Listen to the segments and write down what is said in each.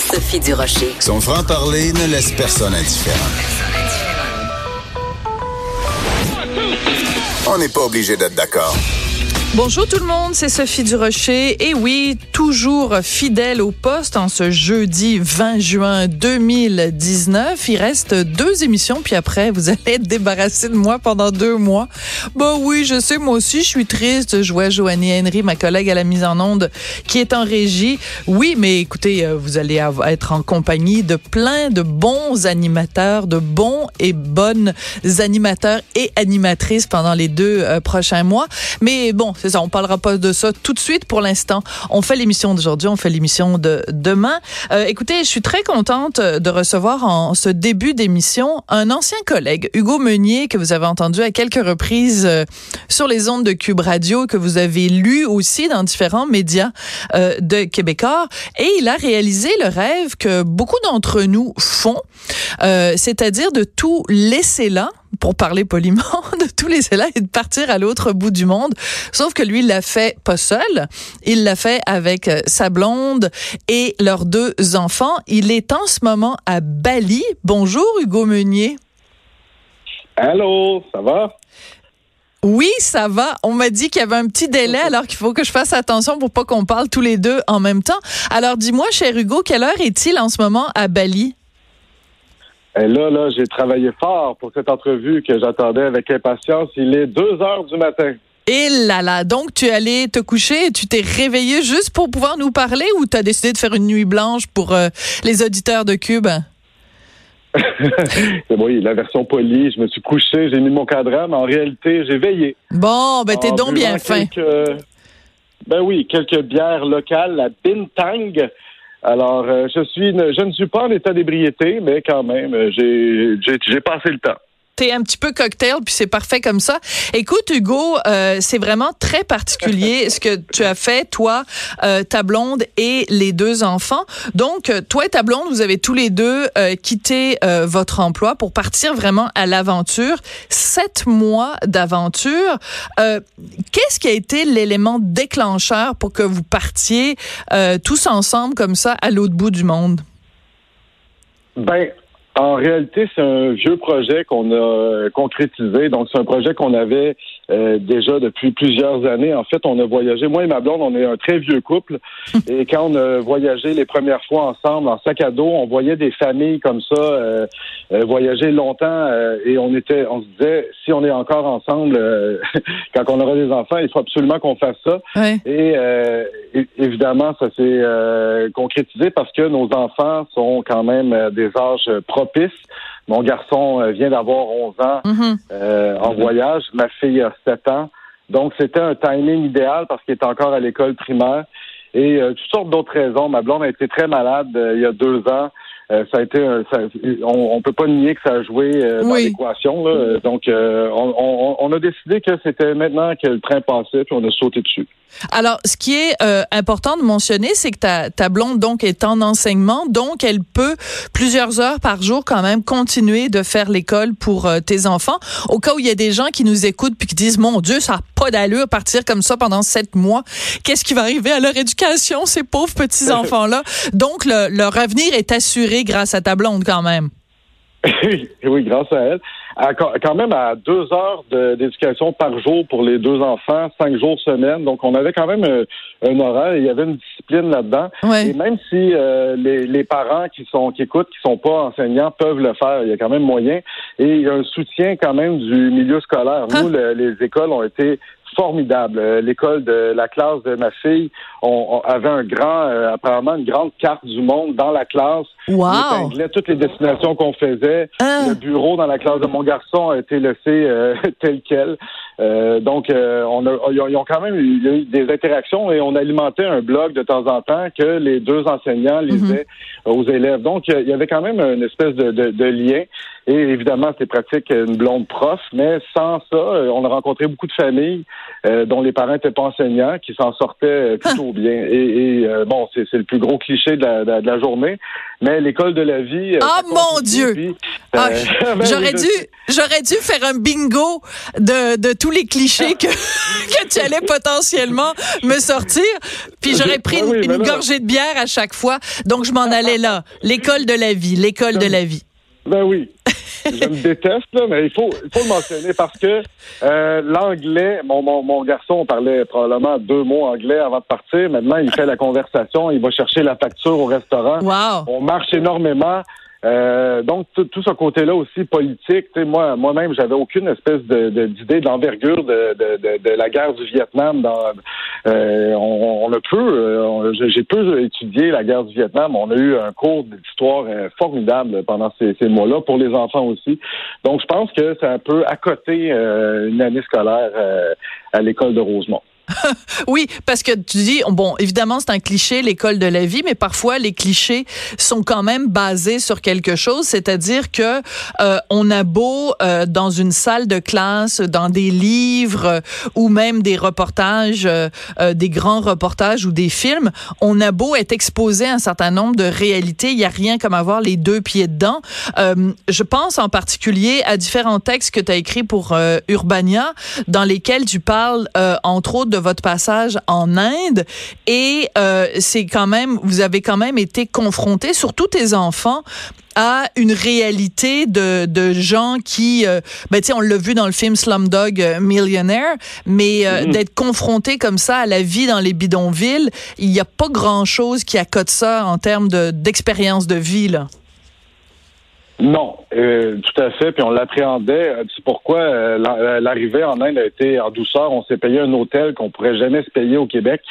Sophie. Son franc-parler ne laisse personne indifférent. On n'est pas obligé d'être d'accord. Bonjour tout le monde, c'est Sophie Durocher. Et oui, toujours fidèle au poste en ce jeudi 20 juin 2019. Il reste deux émissions, puis après, vous allez être débarrassé de moi pendant deux mois. Bah oui, je sais, moi aussi, je suis triste. Je vois Joanie Henry, ma collègue à la mise en onde, qui est en régie. Oui, mais écoutez, euh, vous allez être en compagnie de plein de bons animateurs, de bons et bonnes animateurs et animatrices pendant les deux euh, prochains mois. Mais bon, c'est ça, on parlera pas de ça tout de suite pour l'instant. On fait l'émission d'aujourd'hui, on fait l'émission de demain. Euh, écoutez, je suis très contente de recevoir en ce début d'émission un ancien collègue, Hugo Meunier, que vous avez entendu à quelques reprises euh, sur les ondes de Cube Radio, que vous avez lu aussi dans différents médias euh, de Québécois. Et il a réalisé le rêve que beaucoup d'entre nous font, euh, c'est-à-dire de tout laisser là pour parler poliment, de tous les là et de partir à l'autre bout du monde. Sauf que lui, il l'a fait pas seul. Il l'a fait avec euh, sa blonde et leurs deux enfants. Il est en ce moment à Bali. Bonjour, Hugo Meunier. Allô, ça va? Oui, ça va. On m'a dit qu'il y avait un petit délai, alors qu'il faut que je fasse attention pour pas qu'on parle tous les deux en même temps. Alors, dis-moi, cher Hugo, quelle heure est-il en ce moment à Bali? Et là, là, j'ai travaillé fort pour cette entrevue que j'attendais avec impatience. Il est 2 heures du matin. Et là là, donc tu es allé te coucher et tu t'es réveillé juste pour pouvoir nous parler ou tu as décidé de faire une nuit blanche pour euh, les auditeurs de Cube? oui, la version polie, je me suis couché, j'ai mis mon cadran, mais en réalité, j'ai veillé. Bon, ben t'es donc bien fin. Ben oui, quelques bières locales, la Bintang, alors, euh, je suis, je ne suis pas en état d'ébriété, mais quand même, euh, j'ai passé le temps un petit peu cocktail, puis c'est parfait comme ça. Écoute, Hugo, euh, c'est vraiment très particulier ce que tu as fait, toi, euh, ta blonde et les deux enfants. Donc, euh, toi et ta blonde, vous avez tous les deux quitté votre emploi pour partir vraiment à l'aventure. Sept mois d'aventure. Qu'est-ce qui a été l'élément déclencheur pour que vous partiez tous ensemble comme ça à l'autre bout du monde? Ben, en réalité, c'est un vieux projet qu'on a euh, concrétisé. Donc, c'est un projet qu'on avait euh, déjà depuis plusieurs années. En fait, on a voyagé. Moi et ma blonde, on est un très vieux couple. Et quand on a voyagé les premières fois ensemble en sac à dos, on voyait des familles comme ça euh, voyager longtemps. et on était, on se disait, si on est encore ensemble quand on aura des enfants, il faut absolument qu'on fasse ça. Et évidemment, ça s'est concrétisé parce que nos enfants sont quand même des âges propice. Mon garçon euh, vient d'avoir 11 ans mhm. euh, en voyage. Ma fille a 7 ans. Donc, c'était un timing idéal parce qu'il est encore à l'école primaire. Et euh, toutes sortes d'autres raisons. Ma blonde a été très malade il y a deux ans. Ça a été on, on peut pas nier que ça a joué dans l'équation. Donc on, on, a décidé que c'était maintenant que le train passait puis on a sauté dessus. Alors, ce qui est euh, important de mentionner, c'est que ta, ta blonde donc est en enseignement, donc elle peut plusieurs heures par jour quand même continuer de faire l'école pour euh, tes enfants. Au cas où il y a des gens qui nous écoutent puis qui disent mon Dieu, ça n'a pas d'allure partir comme ça pendant sept mois. Qu'est-ce qui va arriver à leur éducation, ces pauvres petits enfants là Donc le, leur avenir est assuré grâce à ta blonde quand même. oui, grâce à elle quand même à deux heures d'éducation par jour pour les deux enfants, cinq jours semaine. Donc, on avait quand même un, un horaire. Il y avait une discipline là-dedans. Et même si euh, les, les, parents qui sont qui écoutent, qui sont pas enseignants, peuvent le faire, il y a quand même moyen. Et il y a un soutien quand même du milieu scolaire. Nous, ah. les écoles ont été formidable. Euh, l'école de la classe de ma fille on, avait un grand, euh, apparemment une grande carte du monde dans la classe. Wow. On toutes les destinations qu'on faisait. Ah. Le bureau dans la classe de mon garçon a été laissé euh, tel quel. Euh, donc, euh, on a, ils ont quand même eu, des interactions et on alimentait un blog de temps en temps que les deux enseignants lisaient mhm. aux élèves. Donc, il y avait quand même une espèce de, de, lien. Et évidemment, c'est pratique une blonde prof, mais sans ça, euh, on a rencontré beaucoup de familles dont les parents n'étaient pas enseignants, qui s'en sortaient plutôt bien. Et, bon, c'est le plus gros cliché de la, de la journée, mais l'école de la vie. oh mon Dieu! Ah, ben j'aurais dû, j'aurais dû faire un bingo de, de tous les clichés que, que tu allais potentiellement me sortir. Puis j'aurais pris ben une, gorgée de bière à chaque fois. Donc je m'en allais là. L'école de la vie, l'école de la vie. Ben oui. Je me déteste, là, mais il faut, il faut le mentionner parce que euh, l'anglais, mon, mon, mon, garçon parlait probablement deux mots anglais avant de partir. Maintenant, il fait la conversation, il va chercher la facture au restaurant. Wow. On marche énormément. Euh, donc tout, ce côté-là aussi politique, moi moi-même j'avais aucune espèce de, d'idée de, l'envergure de, de, la guerre du Vietnam. Dans, euh, on, on, a peu, euh, j'ai peu étudié la guerre du Vietnam. On a eu un cours d'histoire formidable pendant ces, ces mois-là pour les enfants aussi. Donc je pense que c'est un peu à côté une année scolaire à l'école de Rosemont. oui, parce que tu dis, bon, évidemment, c'est un cliché, l'école de la vie, mais parfois les clichés sont quand même basés sur quelque chose, c'est-à-dire que euh, on a beau euh, dans une salle de classe, dans des livres euh, ou même des reportages, des grands reportages ou des films, on a beau être exposé à un certain nombre de réalités, il y a rien comme avoir les deux pieds dedans. je pense en particulier à différents textes que tu as écrits pour Urbania, dans lesquels tu parles entre autres votre passage en Inde et euh, c'est quand même, vous avez quand même été confronté, surtout tes enfants, à une réalité de, de gens qui, euh, ben, on l'a vu dans le film Slumdog Millionaire, mais euh, mm-hmm. d'être confronté comme ça à la vie dans les bidonvilles, il n'y a pas grand-chose qui accote ça en termes d'expérience de, vie, là. Non, euh, tout à fait. Puis on l'appréhendait. Euh, c'est pourquoi euh, l'arrivée en Inde a été en douceur. On s'est payé un hôtel qu'on pourrait jamais se payer au Québec.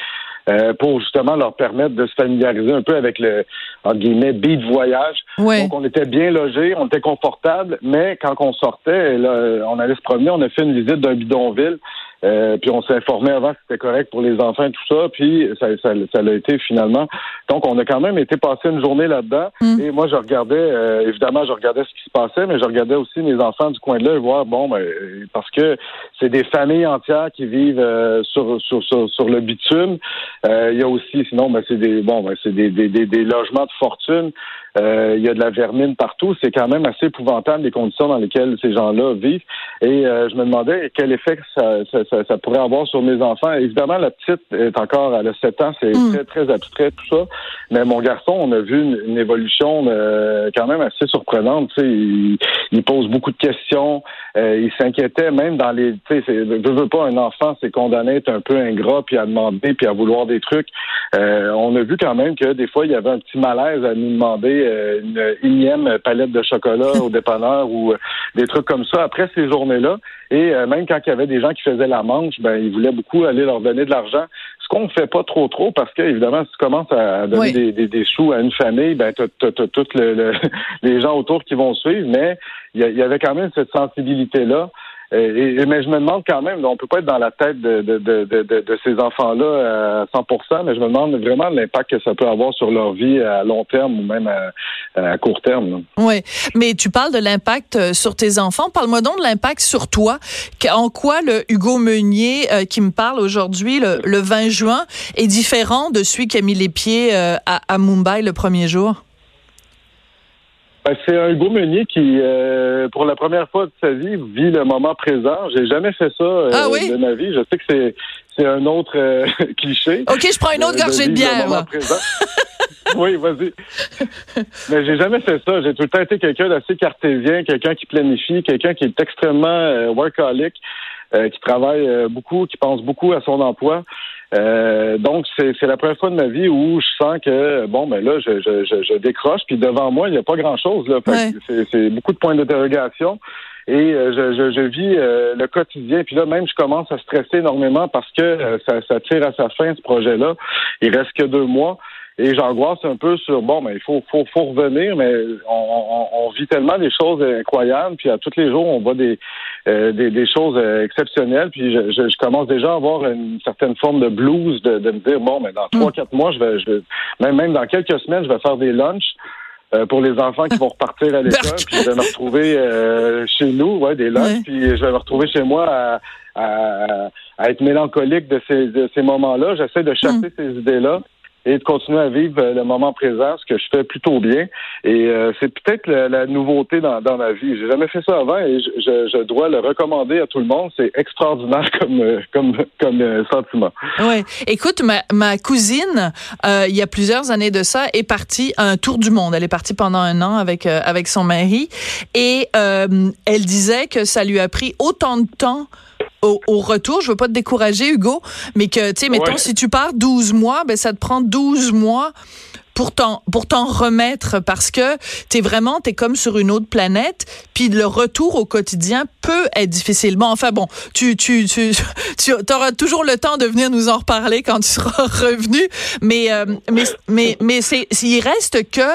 pour justement leur permettre de se familiariser un peu avec le en guillemets beat voyage. Donc on était bien logés, on était confortable, mais quand on sortait, là, on allait se promener, on a fait une visite d'un bidonville. Euh, puis on s'est informé avant que c'était correct pour les enfants et tout ça, puis ça, ça, ça l'a été finalement. Donc on a quand même été passer une journée là-dedans. Mm. Et moi je regardais, euh, évidemment, je regardais ce qui se passait, mais je regardais aussi mes enfants du coin de là et voir, bon, ben, parce que c'est des familles entières qui vivent euh, sur, sur, sur, le bitume. Il y a aussi, sinon, ben, c'est des bon, ben, c'est des, des, des, des, logements de fortune. Il y a de la vermine partout. C'est quand même assez épouvantable les conditions dans lesquelles ces gens-là vivent. Et je me demandais quel effet ça, ça ça, pourrait avoir sur mes enfants. Évidemment, la petite est encore, à a 7 ans, c'est hmm. très, très abstrait tout ça. Mais mon garçon, on a vu une, évolution euh, quand même assez surprenante. Tu sais, il, il, pose beaucoup de questions. Euh, il s'inquiétait même dans les... Tu sais, veux, veux pas, un enfant, c'est condamné à être un peu ingrat, puis à demander, puis à vouloir des trucs. Euh, on a vu quand même que des fois, il y avait un petit malaise à nous demander une énième palette de chocolat au dépanneur ou des trucs comme ça après ces journées-là. Et même quand il y avait des gens qui faisaient la manche, ben, ils voulaient beaucoup aller leur donner de l'argent. Ce qu'on ne fait pas trop trop parce que, évidemment, si tu commences à donner des, des, sous à une famille, ben, tu as, tous les gens autour qui vont suivre, mais il y, avait quand même cette sensibilité-là. Et, mais je me demande quand même, on peut pas être dans la tête de, de, ces enfants-là à 100%, mais je me demande vraiment l'impact que ça peut avoir sur leur vie à long terme ou même à, court terme. Oui, mais tu parles de l'impact euh, sur tes enfants. Parle-moi donc de l'impact sur toi. En quoi le Hugo Meunier euh, qui me parle aujourd'hui, le, 20 juin, est différent de celui qui a mis les pieds euh, à Mumbai le premier jour? Ben, c'est un Hugo Meunier qui, euh, pour la première fois de sa vie, vit le moment présent. J'ai jamais fait ça euh, ah de ma vie. Je sais que c'est c'est un autre euh, cliché. Ok, je prends une autre gorgée de, bière. oui, vas-y. Mais j'ai jamais fait ça. J'ai tout le temps été quelqu'un d'assez cartésien, quelqu'un qui planifie, quelqu'un qui est extrêmement workaholic, qui travaille beaucoup, qui pense beaucoup à son emploi. Euh, donc, c'est la première fois de ma vie où je sens que, bon, ben là, je, je, je, décroche, puis devant moi, il n'y a pas grand-chose. là. C'est beaucoup de points d'interrogation. Et euh, je, je, vis euh, le quotidien. Puis là, même, je commence à stresser énormément parce que ça, ça tire à sa fin, ce projet-là. Il reste que deux mois. Et j'angoisse un peu sur bon, mais il faut, faut, faut revenir, mais on, on, vit tellement des choses incroyables, puis à tous les jours on voit des euh, des, des, choses exceptionnelles, puis je, je, commence déjà à avoir une certaine forme de blues de, de me dire bon, mais dans trois mm. quatre mois, je vais, je vais même même dans quelques semaines, je vais faire des lunchs. Euh, pour les enfants qui vont repartir à l'école, puis je vais me retrouver euh, chez nous, ouais, des lunchs, puis je vais me retrouver chez moi à, à, à être mélancolique de ces, de ces moments-là. J'essaie de chasser mm. ces idées-là et de continuer à vivre euh, le moment présent, ce que je fais plutôt bien. Et euh, c'est peut-être la, nouveauté dans, dans ma vie. J'ai jamais fait ça avant et je, je, dois le recommander à tout le monde. C'est extraordinaire comme euh, comme comme sentiment. Ouais. Écoute, ma, ma cousine, il y a plusieurs années de ça, est partie un tour du monde. Elle est partie pendant un an avec avec son mari et elle disait que ça lui a pris autant de temps au, retour, je veux pas te décourager, Hugo, mais que, tu sais, mettons, si tu pars 12 mois, ben, ça te prend 12 mois pour t'en pour t'en remettre parce que t'es vraiment t'es comme sur une autre planète puis le retour au quotidien peut être difficile bon enfin bon tu tu tu tu auras toujours le temps de venir nous en reparler quand tu seras revenu mais euh, mais mais mais c'est il reste que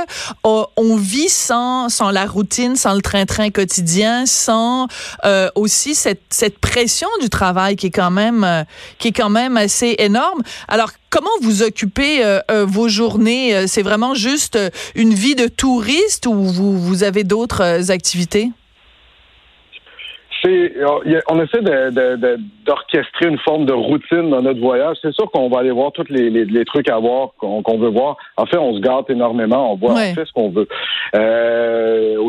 oh, on vit sans sans la routine sans le train-train quotidien sans euh, aussi cette cette pression du travail qui est quand même euh, qui est quand même assez énorme. Alors comment vous occupez euh, euh, vos journées? Euh, c'est vraiment juste une vie de touriste ou vous, vous avez d'autres activités? on essaie d'orchestrer une forme de routine dans notre voyage. C'est sûr qu'on va aller voir tous les, trucs à voir qu'on veut voir. En fait, on se gâte énormément. On voit, fait ce qu'on veut.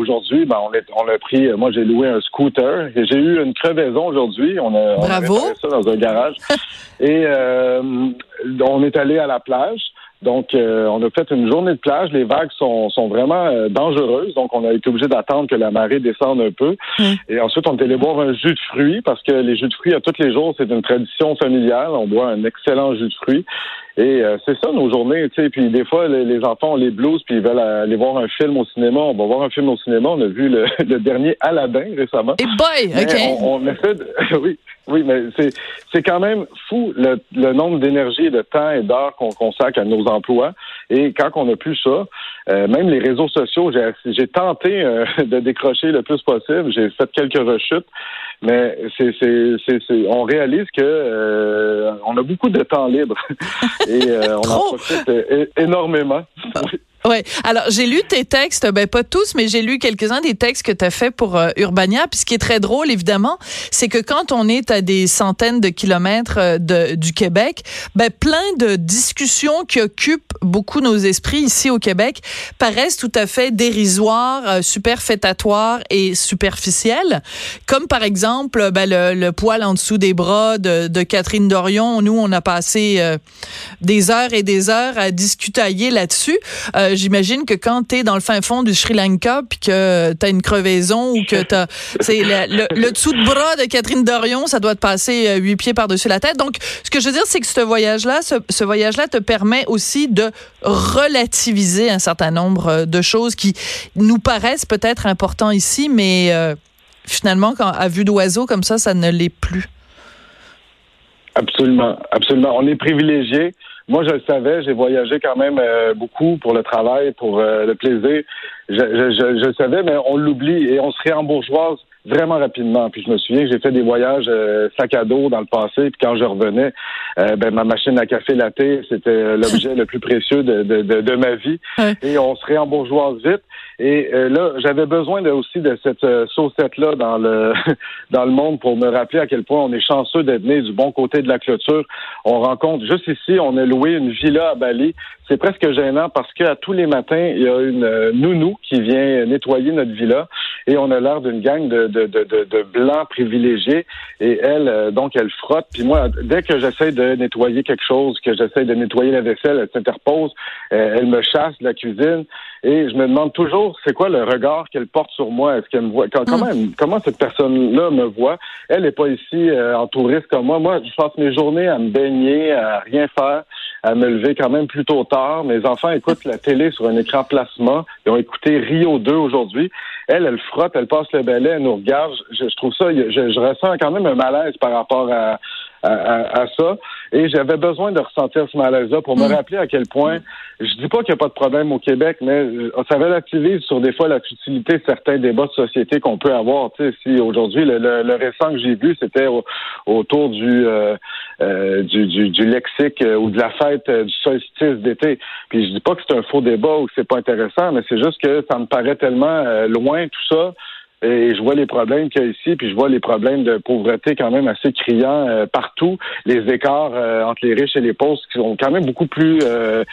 Aujourd'hui, ben, on, a pris. Moi, j'ai loué un scooter. J'ai eu une crevaison aujourd'hui. On a, Bravo. ça dans un garage. Et on est allé à la plage. Donc, euh, on a fait une journée de plage. Les vagues sont, sont vraiment euh, dangereuses. Donc, on a été obligé d'attendre que la marée descende un peu. Mm. Et ensuite, on est allé boire un jus de fruits parce que les jus de fruits, à tous les jours, c'est une tradition familiale. On boit un excellent jus de fruits. Et euh, c'est ça nos journées, tu sais. Puis des fois, les, enfants ont les blues, puis ils veulent aller voir un film au cinéma. On va voir un film au cinéma. On a vu le, dernier Aladdin récemment. Et boy, ok. On, on essaie de, oui, oui, mais c'est c'est quand même fou le, le nombre d'énergie, de temps et d'heures qu'on consacre à nos emplois. Et quand on n'a plus ça, euh, même les réseaux sociaux, j'ai tenté euh, de décrocher le plus possible. J'ai fait quelques rechutes, mais c'est on réalise que euh, on a beaucoup de temps libre et on en profite énormément. Ouais. Alors, j'ai lu tes textes, ben pas tous, mais j'ai lu quelques-uns des textes que tu as fait pour euh, Urbania. Puis ce qui est très drôle, évidemment, c'est que quand on est à des centaines de kilomètres euh, de, du Québec, ben plein de discussions qui occupent beaucoup nos esprits ici au Québec paraissent tout à fait dérisoires, euh, superfétatoires et superficielles. Comme par exemple, ben, le, poil en dessous des bras de, Catherine Dorion. Nous, on a passé des heures et des heures à discutailler là-dessus j'imagine que quand tu es dans le fin fond du Sri Lanka puis que tu as une crevaison ou que tu c'est le, le, dessous de bras de Catherine Dorion, ça doit te passer euh, huit pieds par-dessus la tête. Donc, ce que je veux dire, c'est que ce voyage-là, ce, voyage-là te permet aussi de relativiser un certain nombre euh, de choses qui nous paraissent peut-être importantes ici, mais euh, finalement, quand, à vue d'oiseau, comme ça, ça ne l'est plus. Absolument, absolument. On est privilégié. Moi, je le savais, j'ai voyagé quand même euh, beaucoup pour le travail, pour euh, le plaisir. Je, je, je, le savais, mais on l'oublie et on se réembourgeoise vraiment rapidement. Puis je me souviens que j'ai fait des voyages euh, sac à dos dans le passé, puis quand je revenais, ben, ma machine à café latte, c'était l'objet le plus précieux de, de, de, ma vie. Et on se réembourgeoise vite. Et euh, là, j'avais besoin de, aussi de cette euh, saucette-là dans le dans le monde pour me rappeler à quel point on est chanceux d'être né du bon côté de la clôture. On rencontre juste ici, on a loué une villa à Bali. C'est presque gênant parce qu'à tous les matins, il y a une euh, nounou qui vient nettoyer notre villa et on a l'air d'une gang de, de, blancs privilégiés. Et elle, euh, donc, elle frotte. Puis moi, dès que j'essaie de nettoyer quelque chose, que j'essaie de nettoyer la vaisselle, elle s'interpose, elle me chasse de la cuisine. Et je me demande toujours, c'est quoi le regard qu'elle porte sur moi? Est-ce qu'elle me voit? Comment, mm. comment cette personne-là me voit? Elle n'est pas ici euh, en touriste comme moi. Moi, je passe mes journées à me baigner, à rien faire, à me lever quand même plutôt tard. Mes enfants écoutent la télé sur un écran plasma. Ils ont écouté Rio 2 aujourd'hui. Elle, elle frotte, elle passe le balai, elle nous regarde. Je, trouve ça, je, je, ressens quand même un malaise par rapport à, à, ça. Et j'avais besoin de ressentir ce malaise-là pour me mm. rappeler à quel point, je dis pas qu'il n'y a pas de problème au Québec, mais euh, ça relativise sur des fois la futilité de certains débats de société qu'on peut avoir. Tu sais, si aujourd'hui, le, récent que j'ai vu, c'était autour du, euh, euh, du, du, du, lexique ou de la fête du solstice d'été. Puis je dis pas que c'est un faux débat ou que c'est pas intéressant, mais c'est juste que ça me paraît tellement loin tout ça et je vois les problèmes qu'il y a ici, puis je vois les problèmes de pauvreté quand même assez criants euh, partout. Les écarts euh, entre les riches et les pauvres qui sont quand même beaucoup plus euh,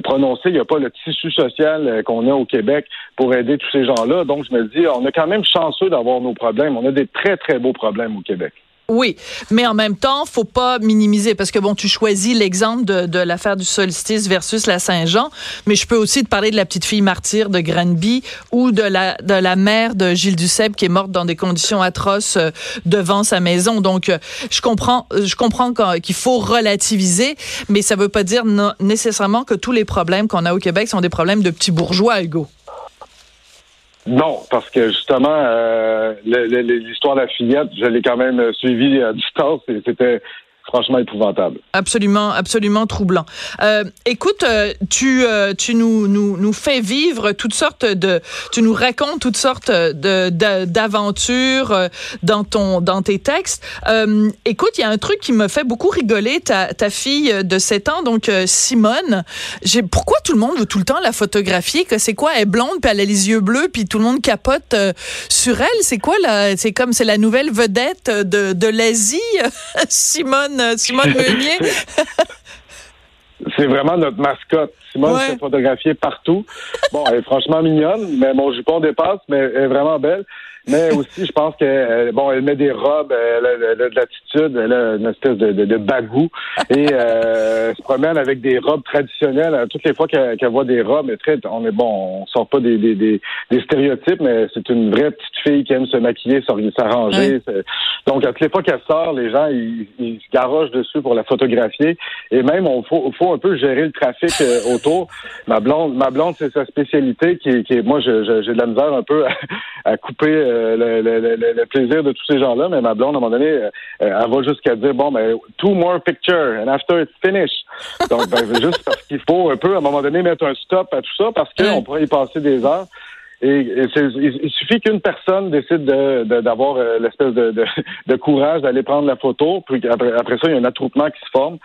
prononcés. Il n'y a pas le tissu social qu'on a au Québec pour aider tous ces gens-là. Donc, je me dis, on est quand même chanceux d'avoir nos problèmes. On a des très, très beaux problèmes au Québec. Oui, mais en même temps, faut pas minimiser parce que bon, tu choisis l'exemple de, de l'affaire du solstice versus la Saint-Jean, mais je peux aussi te parler de la petite fille martyre de Granby ou de la de la mère de Gilles Duceppe qui est morte dans des conditions atroces euh, devant sa maison. Donc, euh, je comprends, je comprends qu'il faut relativiser, mais ça veut pas dire nécessairement que tous les problèmes qu'on a au Québec sont des problèmes de petits bourgeois, Hugo. Non, parce que justement, euh, l'histoire de la fillette, je l'ai quand même suivie à distance et c'était franchement épouvantable. Absolument, absolument troublant. Euh, écoute, euh, tu euh, tu nous, nous nous fais vivre toutes sortes de, tu nous racontes toutes sortes de d'aventures dans ton dans tes textes. Écoute, il y a un truc qui me fait beaucoup rigoler. Ta ta fille de 7 ans, donc Simone. J'ai pourquoi tout le monde veut tout le temps la photographier? Que c'est quoi? Elle est blonde puis elle a les yeux bleus puis tout le monde capote sur elle. C'est quoi là C'est comme c'est la nouvelle vedette de de l'Asie, Simone? Meunier? C'est vraiment notre mascotte. S'est photographiée partout. Bon, elle est franchement mignonne, mais mon jupon dépasse, mais elle est vraiment belle. Mais aussi, je pense que euh, bon, elle met des robes, elle a, de l'attitude, elle a une espèce de, de, bagou et euh, se promène avec des robes traditionnelles. Toutes les fois qu'elle voit des robes, très, on est bon, on sort pas des, des, des, stéréotypes, mais c'est une vraie petite fille qui aime se maquiller, s'arranger. Donc, à toutes les fois qu'elle sort, les gens ils, ils se garochent dessus pour la photographier. Et même, on faut, faut un peu gérer le trafic euh, autour. Ma blonde, ma blonde, c'est sa spécialité qui, qui moi, j'ai de la misère un peu à, couper. Euh, le, le, le, plaisir de tous ces gens-là, mais ma blonde, à un moment donné, euh, elle va jusqu'à dire, bon, ben, two more pictures, and after it's finished. Donc, ben, juste parce qu'il faut un peu, à un moment donné, mettre un stop à tout ça, parce qu'on pourrait y passer des heures. Et, il, suffit qu'une personne décide d'avoir de, euh, l'espèce de, de, courage d'aller prendre la photo, puis après, après, ça, il y a un attroupement qui se forme.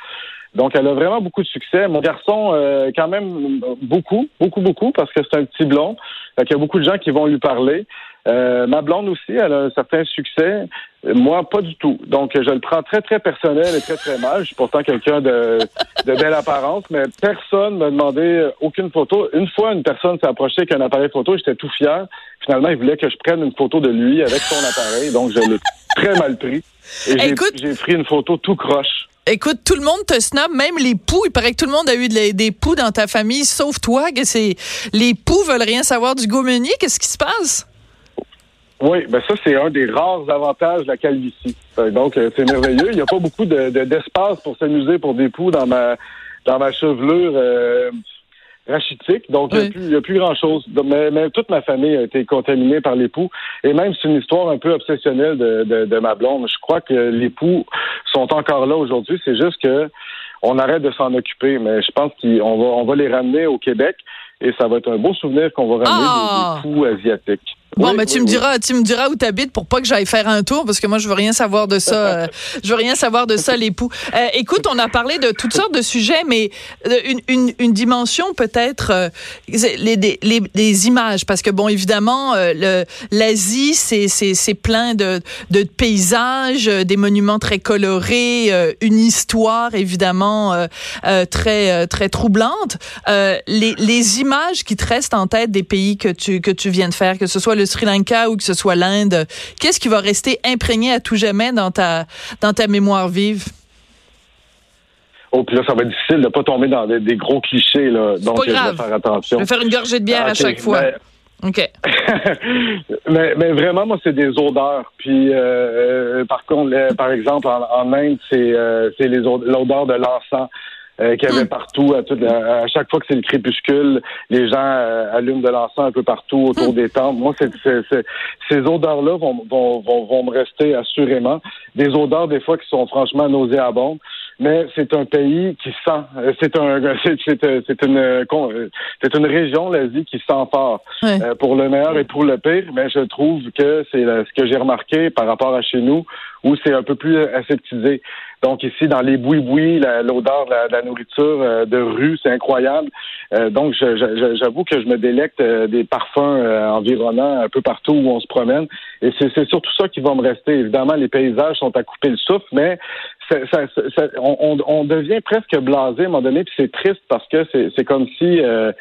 Donc, elle a vraiment beaucoup de succès. Mon garçon, euh, quand même, beaucoup, beaucoup, beaucoup, parce que c'est un petit blond. il y a beaucoup de gens qui vont lui parler. Euh, ma blonde aussi, elle a un certain succès. Moi, pas du tout. Donc, je le prends très, très personnel et très, très mal. Je suis pourtant quelqu'un de, de belle apparence, mais personne m'a demandé aucune photo. Une fois, une personne s'est approchée avec un appareil photo, j'étais tout fier. Finalement, il voulait que je prenne une photo de lui avec son appareil, donc je l'ai très mal pris. Et j'ai pris une photo tout croche. Écoute, tout le monde te snob, même les poux. Il paraît que tout le monde a eu des poux dans ta famille, sauf toi. Que c'est les poux veulent rien savoir du Gaumenier. Qu'est-ce qui se passe? Oui, ben ça, c'est un des rares avantages de la calvitie. Euh, donc, euh, c'est merveilleux. Il n'y a pas beaucoup de, d'espace pour s'amuser pour des poux dans ma dans ma chevelure euh, rachitique. Donc, il n'y a, plus grand-chose. Mais, toute ma famille a été contaminée par les poux. Et même, c'est une histoire un peu obsessionnelle de, de, de ma blonde. Je crois que les poux sont encore là aujourd'hui. C'est juste que on arrête de s'en occuper. Mais je pense qu'on va, on va les ramener au Québec. Et ça va être un beau souvenir qu'on va ramener des, ah! poux asiatiques. Bon, mais tu me diras, tu me diras où t'habites pour pas que j'aille faire un tour parce que moi je veux rien savoir de ça. Euh, je veux rien savoir de ça, l'époux. Euh, écoute, on a parlé de toutes sortes de sujets, mais euh, une, une, une dimension peut-être euh, les, les, les, images, parce que bon, évidemment, l'Asie c'est c'est c'est plein de de paysages, des monuments très colorés, une histoire évidemment très très troublante. les les images qui te restent en tête des pays que tu que tu viens de faire, que ce soit le Sri Lanka ou que ce soit l'Inde, qu'est-ce qui va rester imprégné à tout jamais dans ta, dans ta mémoire vive? Oh, puis là, ça va être difficile de ne pas tomber dans des, gros clichés, là. Donc, je vais faire attention. Je vais faire une gorgée de bière à chaque fois. OK. mais, mais, vraiment, moi, c'est des odeurs. Puis, euh, par contre, par exemple, en, Inde, c'est euh, l'odeur de l'encens. Euh, qu'il y avait Hmm. partout. À, toute la- à chaque fois que c'est le crépuscule, les gens euh, allument de l'encens un peu partout autour des tentes. Moi, c'est, c'est- c'est- ces odeurs-là vont, vont, vont, vont me rester assurément. Des odeurs, des fois, qui sont franchement nauséabondes. Mais c'est un pays qui sent. euh, C'est un, c'est, c'est, c'est une, euh, c'est une région, l'Asie, qui sent fort. Euh, pour le meilleur et pour le pire, mais je trouve que c'est ce que j'ai remarqué par rapport à chez nous, où c'est un peu plus aseptisé. Donc ici, dans les bouis-bouis, l'odeur de la, nourriture euh, de rue, c'est incroyable. Euh, donc j'avoue que je me délecte euh, des parfums environnants un peu partout où on se promène. Et c'est surtout ça qui va me rester. Évidemment, les paysages sont à couper le souffle, mais ça- ça- ça- on, on- devient presque blasé à un moment donné, puis c'est triste parce que c'est comme si euh,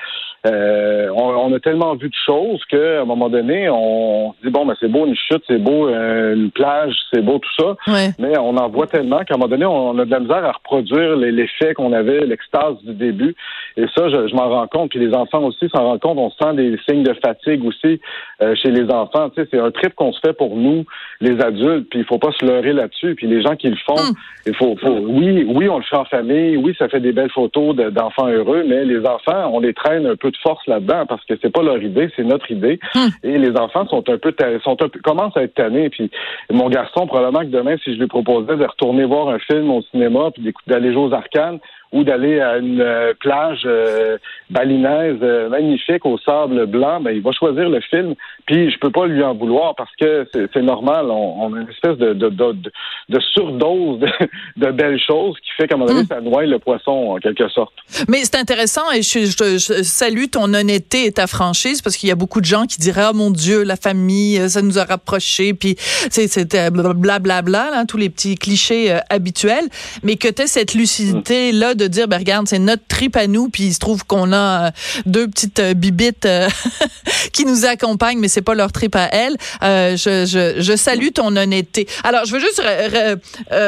euh, on, on a tellement vu de choses qu'à un moment donné, on se dit bon, ben c'est beau une chute, c'est beau euh, une plage, c'est beau tout ça, Ouais. mais on en voit tellement qu'à un moment donné, on a de la misère à reproduire l'effet qu'on avait, l'extase du début. Et ça, je, je m'en rends compte. Puis les enfants aussi s'en rendent compte. On sent des signes de fatigue aussi euh, chez les enfants. Tu sais, c'est un trip qu'on se fait pour nous, les adultes. Puis il faut pas se leurrer là-dessus. Puis les gens qui le font, Mm. il faut, faut, oui, oui, on le fait en famille. Oui, ça fait des belles photos de- d'enfants heureux. Mais les enfants, on les traîne un peu de force là-dedans parce que c'est pas leur idée, c'est notre idée. Mm. Et les enfants sont un peu, sont un peu, commencent à être tannés. Puis mon garçon, probablement que demain, si je lui proposais de retourner voir un film au cinéma, puis d'aller jouer aux arcanes, ou d'aller à une euh, plage euh, balinaise euh, magnifique au sable blanc, ben il va choisir le film. Puis je peux pas lui en vouloir parce que c'est normal. On, on a une espèce de, de, de, de- de surdose de, de belles choses qui fait qu'à un moment donné, Mm. ça noie le poisson en quelque sorte. Mais c'est intéressant et je, je- je salue ton honnêteté et ta franchise parce qu'il y a beaucoup de gens qui diraient ah mon Dieu la famille ça nous a rapprochés puis c'était blablabla là tous les petits clichés euh, habituels mais que tu cette lucidité là de dire ben regarde c'est notre trip à nous puis il se trouve qu'on a euh, deux petites euh, bibites euh, qui nous accompagnent mais c'est pas leur trip à elles. Je, je, je salue ton honnêteté. Alors je veux juste ré- ré-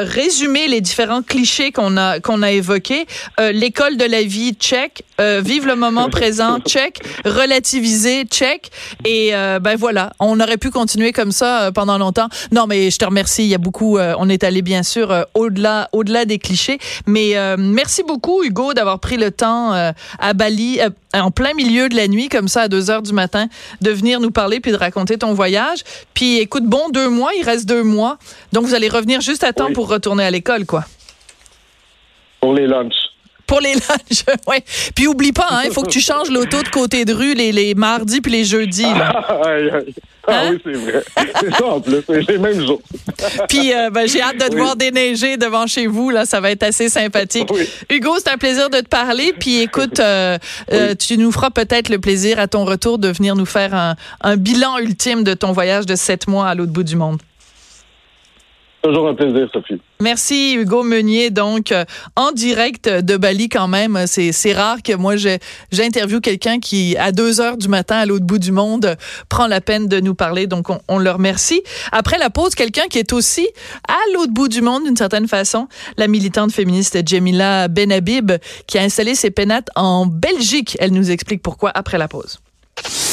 résumer les différents clichés qu'on a qu'on a évoqués. L'école de la vie check. Vive le moment présent check. Relativiser check. Et ben voilà. On aurait pu continuer comme ça pendant longtemps. Non mais je te remercie. Il y a beaucoup on est allé bien sûr au-delà au-delà des clichés. Mais euh, merci beaucoup Hugo d'avoir pris le temps euh, à Bali euh, en plein milieu de la nuit comme ça à 2 heures du matin de venir nous parler puis de raconter ton voyage puis écoute bon deux mois il reste deux mois donc vous allez revenir juste à temps Oui. pour retourner à l'école quoi Pour les lunchs. pour les lunchs, ouais. Puis oublie pas, hein, il faut que tu changes l'auto de côté de rue les, les mardis puis les jeudis. là. Ah Hein? oui, c'est vrai. C'est ça en plus. C'est les mêmes jours. Puis euh, ben, j'ai hâte de te Oui. voir déneiger devant chez vous. Là, ça va être assez sympathique. Oui. Hugo, c'est un plaisir de te parler. Puis écoute, euh, euh, tu nous feras peut-être le plaisir à ton retour de venir nous faire un, un bilan ultime de ton voyage de sept mois à l'autre bout du monde. Toujours un plaisir, Sophie. Merci Hugo Meunier donc euh, en direct de Bali quand même. C'est rare que moi j'interviewe quelqu'un qui à deux heures du matin à l'autre bout du monde prend la peine de nous parler. Donc on, on le remercie. Après la pause quelqu'un qui est aussi à l'autre bout du monde d'une certaine façon la militante féministe Jemila Benhabib qui a installé ses pénates en Belgique. Elle nous explique pourquoi après la pause